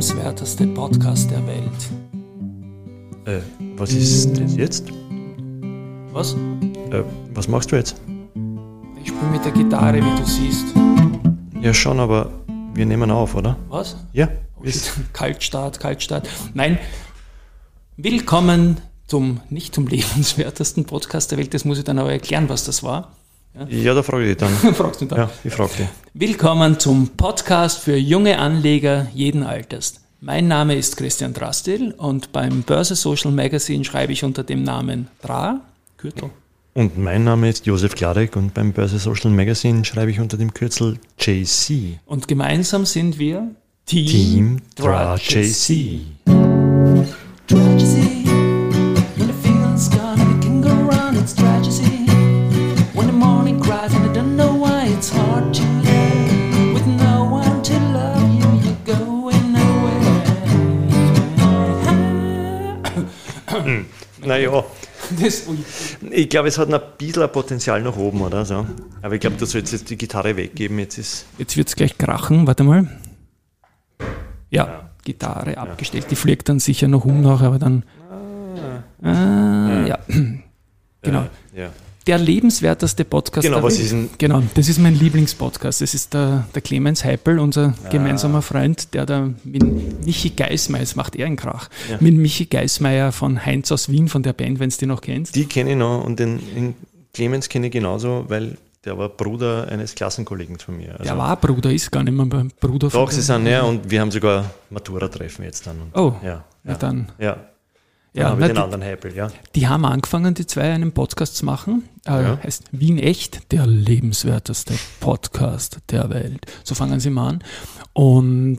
Der lebenswerteste Podcast der Welt. Äh, was ist das jetzt? Was? Äh, was machst du jetzt? Ich spiele mit der Gitarre, wie du siehst. Ja, schon, aber wir nehmen auf, oder? Was? Ja. Oh. Kaltstart, Kaltstart. Nein. Willkommen zum, nicht zum lebenswertesten Podcast der Welt. Das muss ich dann aber erklären, was das war. Ja, da frage ich dich dann. Fragst du dann? Ja, ich frage dich. Willkommen zum Podcast für junge Anleger jeden Alters. Mein Name ist Christian Drastil und beim Börse Social Magazine schreibe ich unter dem Namen DRA, Kürtel. Und mein Name ist Josef Klarek und beim Börse Social Magazine schreibe ich unter dem Kürzel JC. Und gemeinsam sind wir Team, Team DRA Dra JC. Naja, ich glaube, es hat noch ein bisschen ein Potenzial nach oben, oder so. Aber ich glaube, du sollst jetzt die Gitarre weggeben. Jetzt ist. Jetzt wird es gleich krachen, warte mal. Ja, Gitarre abgestellt. Die fliegt dann sicher noch um noch, aber dann. Ah, ja. Genau. Äh, ja. Der lebenswerteste Podcast Genau, der was Welt. ist denn- Genau, das ist mein Lieblingspodcast. Das ist der, der Clemens Heipel, unser Ah. gemeinsamer Freund, der da mit Michi Geismeier, das macht er einen Krach, Ja. mit Michi Geismeier von Heinz aus Wien, von der Band, wenn du die noch kennst. Die kenne ich noch und den, den Clemens kenne ich genauso, weil der war Bruder eines Klassenkollegen von mir. Also, Der war Bruder, ist gar nicht mehr beim Bruder Doch, von sie sind näher und wir haben sogar Matura-Treffen jetzt dann. Und, Oh, ja. ja, Ja, dann. ja. Ja, habe na, ich den die- anderen Heipel, ja. Die haben angefangen, die zwei einen Podcast zu machen. Äh, Ja. Heißt Wien Echt, der lebenswerteste Podcast der Welt. So fangen sie mal an. Und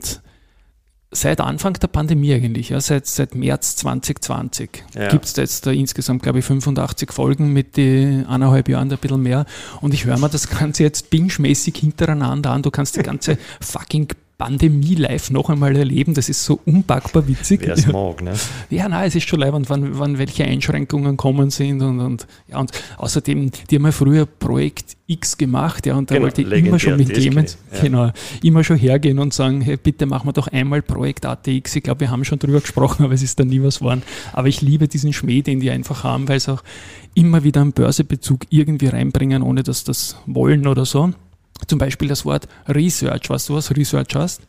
seit Anfang der Pandemie eigentlich, ja, seit, seit März 2020, Ja. gibt es jetzt da insgesamt, glaube ich, 85 Folgen mit die eineinhalb Jahren, ein bisschen mehr. Und ich höre mir das Ganze jetzt binge-mäßig hintereinander an. Du kannst die ganze fucking Pandemie live noch einmal erleben. Das ist so unpackbar witzig. Wer es mag, ne? Ja, nein, es ist schon leibend, wann, wann welche Einschränkungen kommen sind und, und ja, und außerdem, die haben ja früher Projekt X gemacht, ja, und da Genau, wollte ich immer schon mit ich, ja. genau, immer schon hergehen und sagen, hey, bitte machen wir doch einmal Projekt ATX. Ich glaube, wir haben schon drüber gesprochen, aber es ist dann nie was geworden. Aber ich liebe diesen Schmäh, den die einfach haben, weil sie auch immer wieder einen Börsebezug irgendwie reinbringen, ohne dass das wollen oder so. Zum Beispiel das Wort Research. Weißt du, was Research heißt?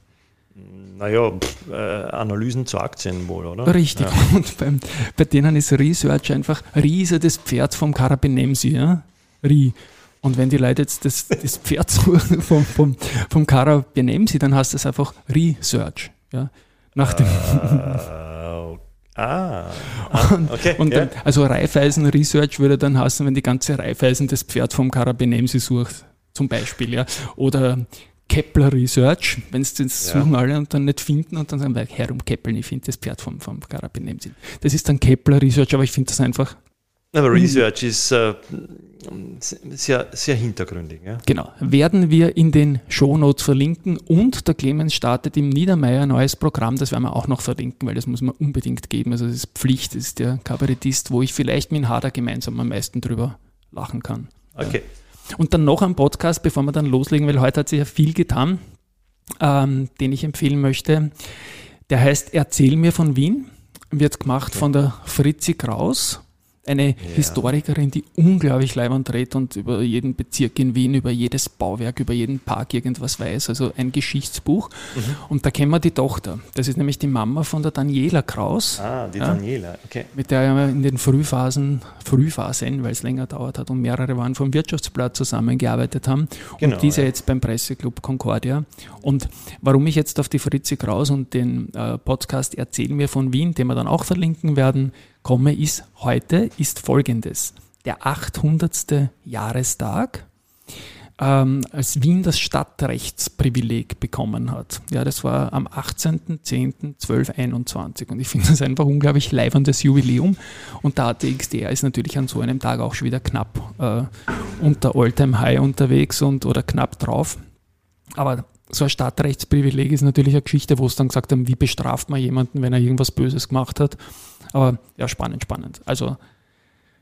Naja, pff, äh, Analysen zu Aktien wohl, oder? Richtig. Ja. Und beim, bei denen ist Research einfach Riese das Pferd vom Karabinemsi, ja? Ri. Und wenn die Leute jetzt das, das Pferd suchen vom, vom, vom Karabinemsi, dann heißt das einfach Research. Ja? Nach dem, Äh, ah, ah, okay. und ja. dann, also Raiffeisen Research würde dann heißen, wenn die ganze Raiffeisen das Pferd vom Karabinemsi sucht, zum Beispiel, ja. Oder Kepler Research, wenn sie das Ja. suchen alle und dann nicht finden und dann sagen wir, herum Keppeln, ich finde das Pferd vom, vom Karabinemsi. Das ist dann Kepler Research, aber ich finde das einfach Aber Research ist äh, sehr, sehr hintergründig. Ja? Genau. Werden wir in den Shownotes verlinken und der Clemens startet im Niedermeyer ein neues Programm, das werden wir auch noch verlinken, weil das muss man unbedingt geben. Also das ist Pflicht, das ist der Kabarettist, wo ich vielleicht mit Hader gemeinsam am meisten drüber lachen kann. Okay. Und dann noch ein Podcast, bevor wir dann loslegen, weil heute hat sich ja viel getan, ähm, den ich empfehlen möchte. Der heißt Erzähl mir von Wien, wird gemacht von der Fritzi Kraus, eine Historikerin, die unglaublich leibend dreht und über jeden Bezirk in Wien, über jedes Bauwerk, über jeden Park irgendwas weiß. Also ein Geschichtsbuch. Mhm. Und da kennen wir die Tochter. Das ist nämlich die Mama von der Daniela Kraus Ah, die Ja. Daniela, okay. mit der er in den Frühphasen, Frühphasen, weil es länger dauert hat und mehrere waren vom Wirtschaftsblatt zusammengearbeitet haben Genau, und diese ja. jetzt beim Presseclub Concordia. Und warum ich jetzt auf die Fritzi Kraus und den äh, Podcast Erzähl mir von Wien, den wir dann auch verlinken werden, komme, ist heute ist folgendes. Der 800. Jahrestag ähm, als Wien das Stadtrechtsprivileg bekommen hat. Ja, das war am 18.10.1221 und ich finde das einfach unglaublich leibendes Jubiläum und der ATXDR ist natürlich an so einem Tag auch schon wieder knapp äh, unter Alltime High unterwegs und oder knapp drauf. Aber so ein Stadtrechtsprivileg ist natürlich eine Geschichte, wo es dann gesagt haben, wie bestraft man jemanden, wenn er irgendwas Böses gemacht hat. Aber ja, spannend, spannend. Also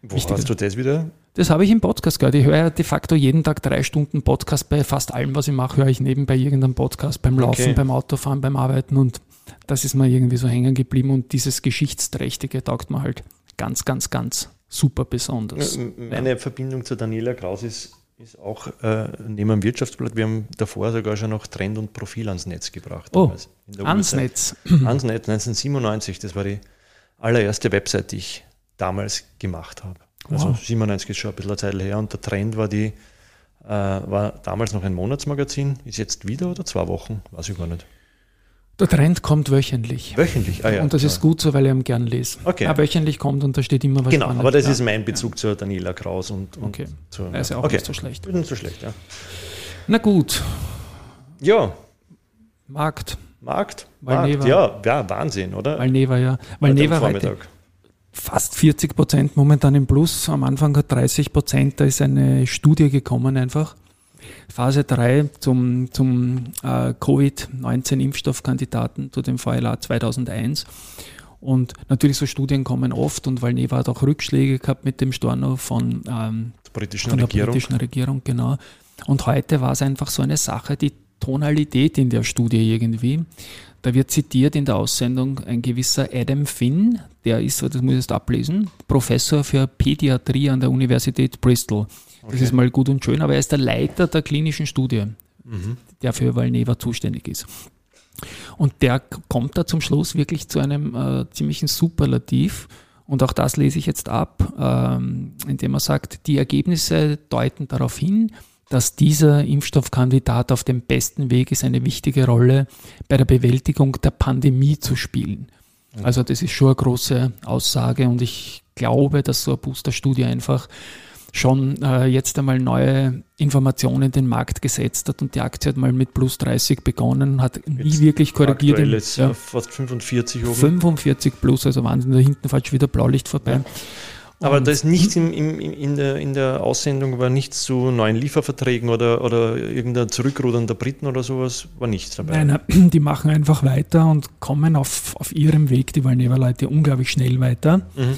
Wo hast du das wieder? Das habe ich im Podcast gehört. Ich höre ja de facto jeden Tag drei Stunden Podcast bei fast allem, was ich mache, höre ich nebenbei irgendeinen Podcast beim Laufen, Okay. beim Autofahren, beim Arbeiten und das ist mir irgendwie so hängen geblieben und dieses Geschichtsträchtige taugt mir halt ganz, ganz, ganz super besonders. Meine Verbindung zu Daniela Kraus ist, ist auch äh, neben dem Wirtschaftsblatt, wir haben davor sogar schon noch Trend und Profil ans Netz gebracht. Oh, ans. Netz. Ans Netz 1997, das war die allererste Website, die ich damals gemacht habe. Also Wow. 97 ist schon ein bisschen eine Zeit her und der Trend war die, äh, war damals noch ein Monatsmagazin, ist jetzt wieder oder zwei Wochen, weiß ich gar nicht. Der Trend kommt wöchentlich. Wöchentlich, ah ja. und das ist klar. gut so, weil ich ihn gern lese. Okay. Ja, wöchentlich kommt und da steht immer was Genau, Spannendes. aber das ja. ist mein Bezug zur Daniela Kraus und, und Okay. zur, Ja, ist ja auch okay. nicht so schlecht. Nicht so schlecht, ja. Na gut, Ja, Markt. Markt. Markt, ja, ja, Wahnsinn, oder? Valneva, ja. Am heute fast 40 Prozent momentan im Plus. Am Anfang hat 30 Prozent. Da ist eine Studie gekommen einfach. Phase 3 zum, zum äh, Covid-19-Impfstoffkandidaten zu dem VLA 2001. Und natürlich so Studien kommen oft und Valneva hat auch Rückschläge gehabt mit dem Storno von, ähm, Der britischen von der Regierung. britischen Regierung, genau. Und heute war es einfach so eine Sache, die Tonalität in der Studie irgendwie. Da wird zitiert in der Aussendung ein gewisser Adam Finn, der ist, das muss ich jetzt ablesen, Professor für Pädiatrie an der Universität Bristol. Das Okay. ist mal gut und schön, aber er ist der Leiter der klinischen Studie, Mhm. der für Valneva zuständig ist. Und der kommt da zum Schluss wirklich zu einem äh, ziemlichen Superlativ. Und auch das lese ich jetzt ab, ähm, indem er sagt, die Ergebnisse deuten darauf hin, dass dieser Impfstoffkandidat auf dem besten Weg ist, eine wichtige Rolle bei der Bewältigung der Pandemie zu spielen. Also das ist schon eine große Aussage und ich glaube, dass so eine Booster-Studie einfach schon äh, jetzt einmal neue Informationen in den Markt gesetzt hat und die Aktie hat mal mit plus 30 begonnen, hat nie Jetzt wirklich korrigiert. Aktuell ist ja, ja. fast 45 oben. 45 plus, also Wahnsinn, da hinten fällt schon wieder Blaulicht vorbei. Aber da ist nichts im, im, in, der, in der Aussendung, war nichts zu neuen Lieferverträgen oder, oder irgendein Zurückrudern der Briten oder sowas, war nichts dabei. Nein, nein, die machen einfach weiter und kommen auf, auf ihrem Weg, die Valneva-Leute, unglaublich schnell weiter. Mhm.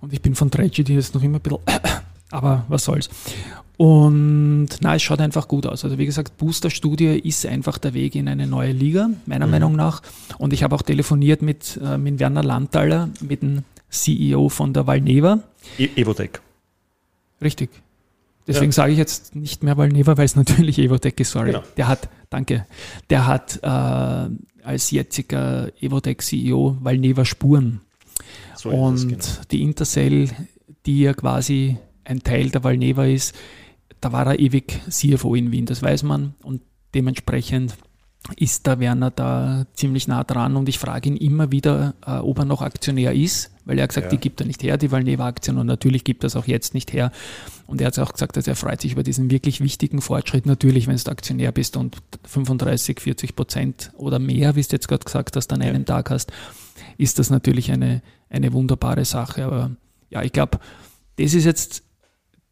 Und ich bin von Tragedy jetzt noch immer ein bisschen, aber was soll's. Und na, es schaut einfach gut aus. Also wie gesagt, Booster-Studie ist einfach der Weg in eine neue Liga, meiner Mhm. Meinung nach. Und ich habe auch telefoniert mit, äh, mit Werner Landtaler, mit dem CEO von der Valneva. E Evotec. Richtig. Deswegen Ja. sage ich jetzt nicht mehr Valneva, weil es natürlich Evotec ist, sorry. Genau. Der hat, danke, der hat äh, als jetziger Evotec-CEO Valneva Spuren. So und genau. die Intercell, die ja quasi ein Teil der Valneva ist, da war er ewig CFO in Wien, das weiß man. Und dementsprechend ist der Werner da ziemlich nah dran und ich frage ihn immer wieder, äh, ob er noch Aktionär ist, weil er hat gesagt, Ja. die gibt er nicht her, die Valneva-Aktien und natürlich gibt er es auch jetzt nicht her. Und er hat auch gesagt, dass er freut sich über diesen wirklich wichtigen Fortschritt. Natürlich, wenn du Aktionär bist und 35, 40 Prozent oder mehr, wie du jetzt gerade gesagt hast, an Ja. einem Tag hast, ist das natürlich eine, eine wunderbare Sache. Aber ja, ich glaube, das ist jetzt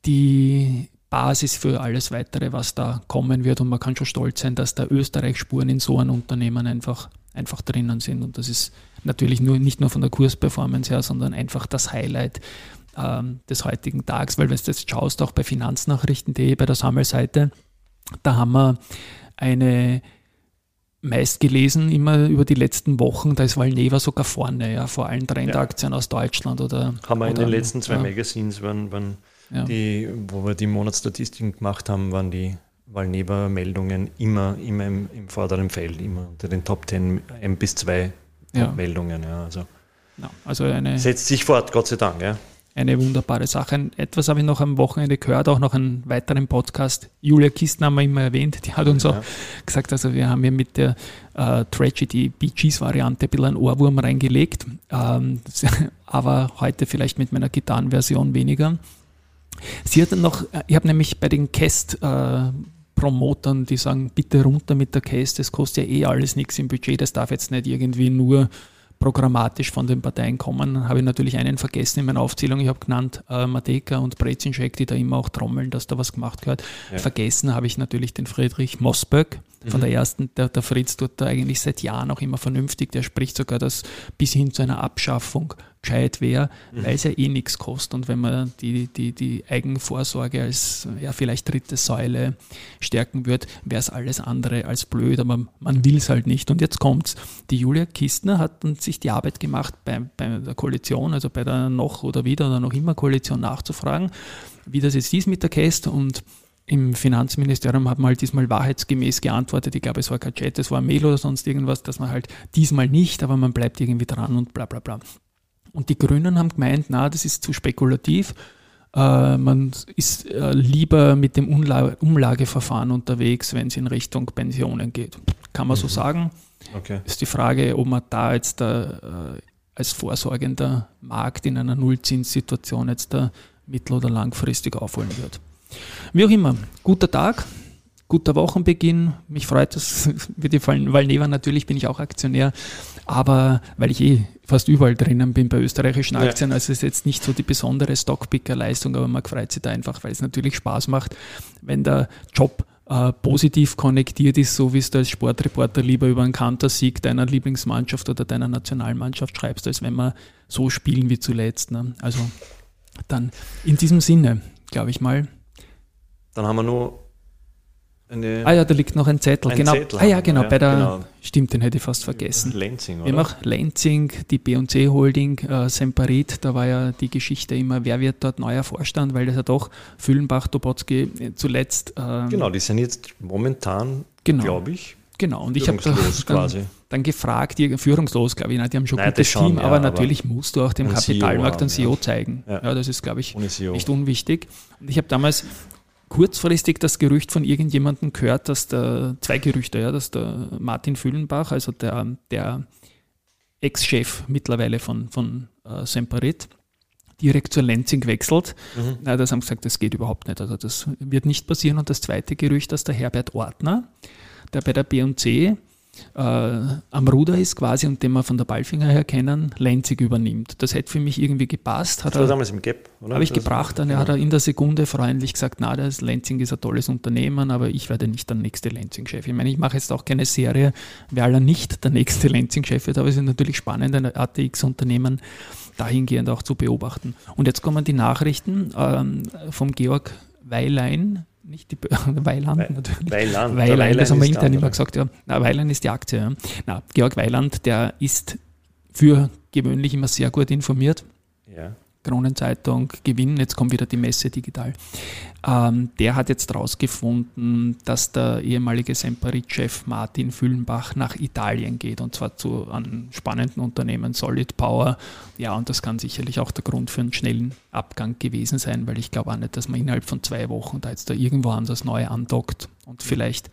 die Basis für alles weitere, was da kommen wird. Und man kann schon stolz sein, dass da Österreich-Spuren in so einem Unternehmen einfach, einfach drinnen sind. Und das ist natürlich nur, nicht nur von der Kursperformance her, sondern einfach das Highlight ähm, des heutigen Tages. Weil wenn du jetzt schaust, auch bei finanznachrichten.de, bei der Sammelseite, da haben wir eine meist gelesen, immer über die letzten Wochen, da ist Valneva sogar vorne, ja, vor allen Trendaktien aus Deutschland oder. Haben wir in oder, den letzten zwei ja, Magazines, waren, waren ja. die, wo wir die Monatsstatistiken gemacht haben, waren die Valneva-Meldungen immer, immer im, im vorderen Feld, immer unter den Top 10, ein bis zwei Ja. Meldungen. Ja, also Ja, also eine, setzt sich fort, Gott sei Dank. Ja. eine wunderbare Sache. Etwas habe ich noch am Wochenende gehört, auch noch einen weiteren Podcast. Julia Kisten haben wir immer erwähnt, die hat uns auch gesagt, also wir haben hier mit der äh, Tragedy Bee Gees Variante ein bisschen einen Ohrwurm reingelegt, ähm, aber heute vielleicht mit meiner Gitarrenversion weniger. Sie hat dann noch, äh, ich habe nämlich bei den Cast äh, Promotern, die sagen, bitte runter mit der Cast, das kostet ja eh alles nichts im Budget, das darf jetzt nicht irgendwie nur programmatisch von den Parteien kommen. Dann habe ich natürlich einen vergessen in meiner Aufzählung. Ich habe genannt äh, Mateka und Brezinschek, die da immer auch trommeln, dass da was gemacht gehört. Ja. Vergessen habe ich natürlich den Friedrich von Mhm. der ersten. Der, der Fritz tut da eigentlich seit Jahren auch immer vernünftig. Der spricht sogar, dass bis hin zu einer Abschaffung gescheit wäre, weil es ja eh nichts kostet. Und wenn man die, die, die Eigenvorsorge als ja, vielleicht dritte Säule stärken wird, wäre es alles andere als blöd, aber man will es halt nicht. Und jetzt kommt's. Die Julia Kistner hat dann sich die Arbeit gemacht, bei, bei der Koalition, also bei der noch oder wieder oder noch immer Koalition nachzufragen, wie das jetzt ist mit der Käst und im Finanzministerium hat man halt diesmal wahrheitsgemäß geantwortet. Ich glaube, es war kein Chat, es war ein Mail oder sonst irgendwas, dass man halt diesmal nicht, aber man bleibt irgendwie dran und bla bla bla. Und die Grünen haben gemeint, na, das ist zu spekulativ. Äh, man ist äh, lieber mit dem Umla Umlageverfahren unterwegs, wenn es in Richtung Pensionen geht. Kann man so sagen. Okay. Ist die Frage, ob man da jetzt da, äh, als vorsorgender Markt in einer Nullzinssituation jetzt da mittel- oder langfristig aufholen wird. Wie auch immer, guter Tag, guter Wochenbeginn. Mich freut es, wird dir fallen, weil Neva natürlich bin ich auch Aktionär, aber weil ich eh fast überall drinnen bin bei österreichischen Ja. Aktien, also es ist jetzt nicht so die besondere Stockpicker-Leistung, aber man freut sich da einfach, weil es natürlich Spaß macht, wenn der Job äh, positiv konnektiert ist, so wie es du als Sportreporter lieber über einen Kantersieg deiner Lieblingsmannschaft oder deiner Nationalmannschaft schreibst, als wenn wir so spielen wie zuletzt. Ne? Also dann in diesem Sinne, glaube ich mal, Dann haben wir nur eine Ah ja, da liegt noch ein Zettel. Ein genau. Zettel ah ja, haben wir, genau. ja, bei der, genau. Stimmt, den hätte ich fast vergessen. Lenzing, Wir oder? machen Lenzing, die B&C Holding, äh, Semperit, da war ja die Geschichte immer, wer wird dort neuer Vorstand, weil das ja doch Füllenbach, Tobotzki äh, zuletzt. ähm, Genau, die sind jetzt momentan, Genau. glaube ich, Genau, und ich habe führungslos dann, quasi. dann gefragt, die, führungslos, glaube ich, nein, die haben schon ein gutes schon, Team, ja, aber aber natürlich musst du auch dem Kapitalmarkt CEO ein CEO haben, ja. zeigen. Ja. Das ist, glaube ich, nicht unwichtig. Und ich habe damals kurzfristig das Gerücht von irgendjemandem gehört, dass der, zwei Gerüchte, ja, dass der Martin Füllenbach, also der, der Ex-Chef mittlerweile von, von äh, Semperit, direkt zur Lenzing wechselt. Mhm. Na, das haben gesagt, das geht überhaupt nicht. Also das wird nicht passieren. Und das zweite Gerücht, dass der Herbert Ortner, der bei der B&C äh, am Ruder ist quasi und den wir von der Ballfinger her kennen, Lenzig übernimmt. Das hätte für mich irgendwie gepasst. Hat Das war damals im Gap, oder? habe ich Das- gebracht, dann genau. hat er in der Sekunde freundlich gesagt, na, das Lenzing ist ein tolles Unternehmen, aber ich werde nicht der nächste Lenzing-Chef. Ich meine, ich mache jetzt auch keine Serie, wer aller nicht der nächste Lenzing-Chef wird, aber es ist natürlich spannend, ein ATX-Unternehmen dahingehend auch zu beobachten. Und jetzt kommen die Nachrichten ähm, vom Georg Weilein, nicht die Weiland Wei- natürlich. Weiland. Weiland, Der das haben wir intern immer gesagt, ja. Na, Weiland ist die Aktie. Ja. Na, Georg Weiland, der ist für gewöhnlich immer sehr gut informiert. Ja. Kronenzeitung, Gewinn, jetzt kommt wieder die Messe digital. Ähm, der hat jetzt herausgefunden, dass der ehemalige Semperit-Chef Martin Füllenbach nach Italien geht und zwar zu einem spannenden Unternehmen Solid Power. Ja, und das kann sicherlich auch der Grund für einen schnellen Abgang gewesen sein, weil ich glaube auch nicht, dass man innerhalb von zwei Wochen da jetzt da irgendwo anders neu andockt und vielleicht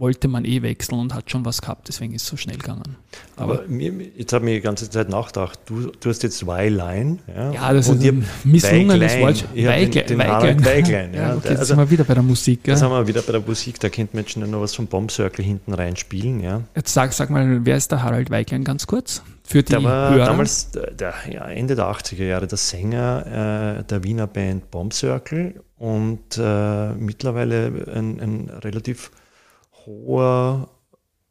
wollte man eh wechseln und hat schon was gehabt, deswegen ist es so schnell gegangen. Aber mir, jetzt habe ich die ganze Zeit nachgedacht, du, du hast jetzt Weilein. Ja, Ja, das und ist ein misslungenes. Wort. Weiglein. ja. Ja, okay, also- sind wir wieder bei der Musik. Das Gell? haben wir wieder bei der Musik, da könnte man schon noch was vom Bomb Circle hinten reinspielen. Ja. Jetzt sag, sag mal, wer ist der Harald Weiglein ganz kurz? Für die Der war Hörer. damals der, der, ja, Ende der 80er Jahre der Sänger äh, der Wiener Band Bomb Circle und äh, mittlerweile ein, ein relativ hoher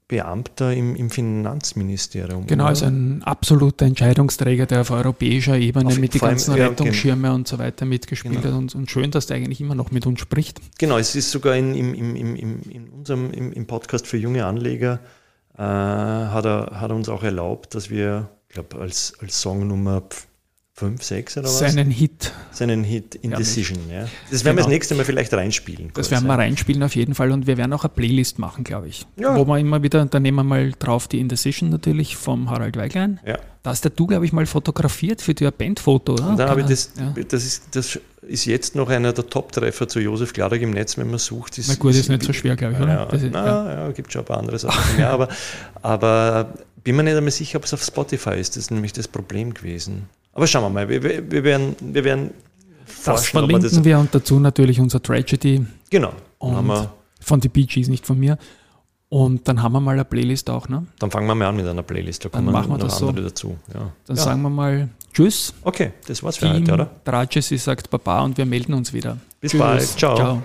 Beamter im, im Finanzministerium. Genau, oder? also ein absoluter Entscheidungsträger, der auf europäischer Ebene Auf- mit den vor allem, ganzen ja, Rettungsschirme und so weiter mitgespielt Genau. hat. Und, und schön, dass der eigentlich immer noch mit uns spricht. Genau, es ist sogar in, im, im, im, in unserem im, Podcast für junge Anleger äh, hat, er, hat er uns auch erlaubt, dass wir, ich glaube, als, als Song Nummer 5, 6 oder was? Seinen Hit, seinen Hit Indecision. Ja. Das Genau. werden wir das nächste Mal vielleicht reinspielen. das werden wir ja. reinspielen auf jeden Fall. Und wir werden auch eine Playlist machen, glaube ich. Ja. Wo wir immer wieder, da nehmen wir mal drauf die Indecision natürlich vom Harald Weiglein. Ja. Da hast ja du, glaube ich, mal fotografiert für dir ein Bandfoto, oder? Und dann habe ich das, ja. das, ist, das ist jetzt noch einer der Top-Treffer zu Josef Klarig im Netz, wenn man sucht. Na gut, ist nicht so schwer, glaube ich, oder? Ja, Das ist- na, ja. gibt schon ein paar andere Sachen mehr, aber, aber bin mir nicht einmal sicher, ob es auf Spotify ist. Das ist nämlich das Problem gewesen. Aber schauen wir mal, wir, wir, werden, wir werden Das forschen, verlinken das. wir und dazu natürlich unser Tragedy Genau. Und von den Bee Gees, nicht von mir. Und dann haben wir mal eine Playlist auch, ne? dann fangen wir mal an mit einer Playlist. Da Dann machen wir das so. andere dazu. Ja. Dann ja. sagen wir mal Tschüss, Okay, das war's für Team heute, oder? Trages, sagt Baba und wir melden uns wieder. Bis bald. Ciao. Ciao.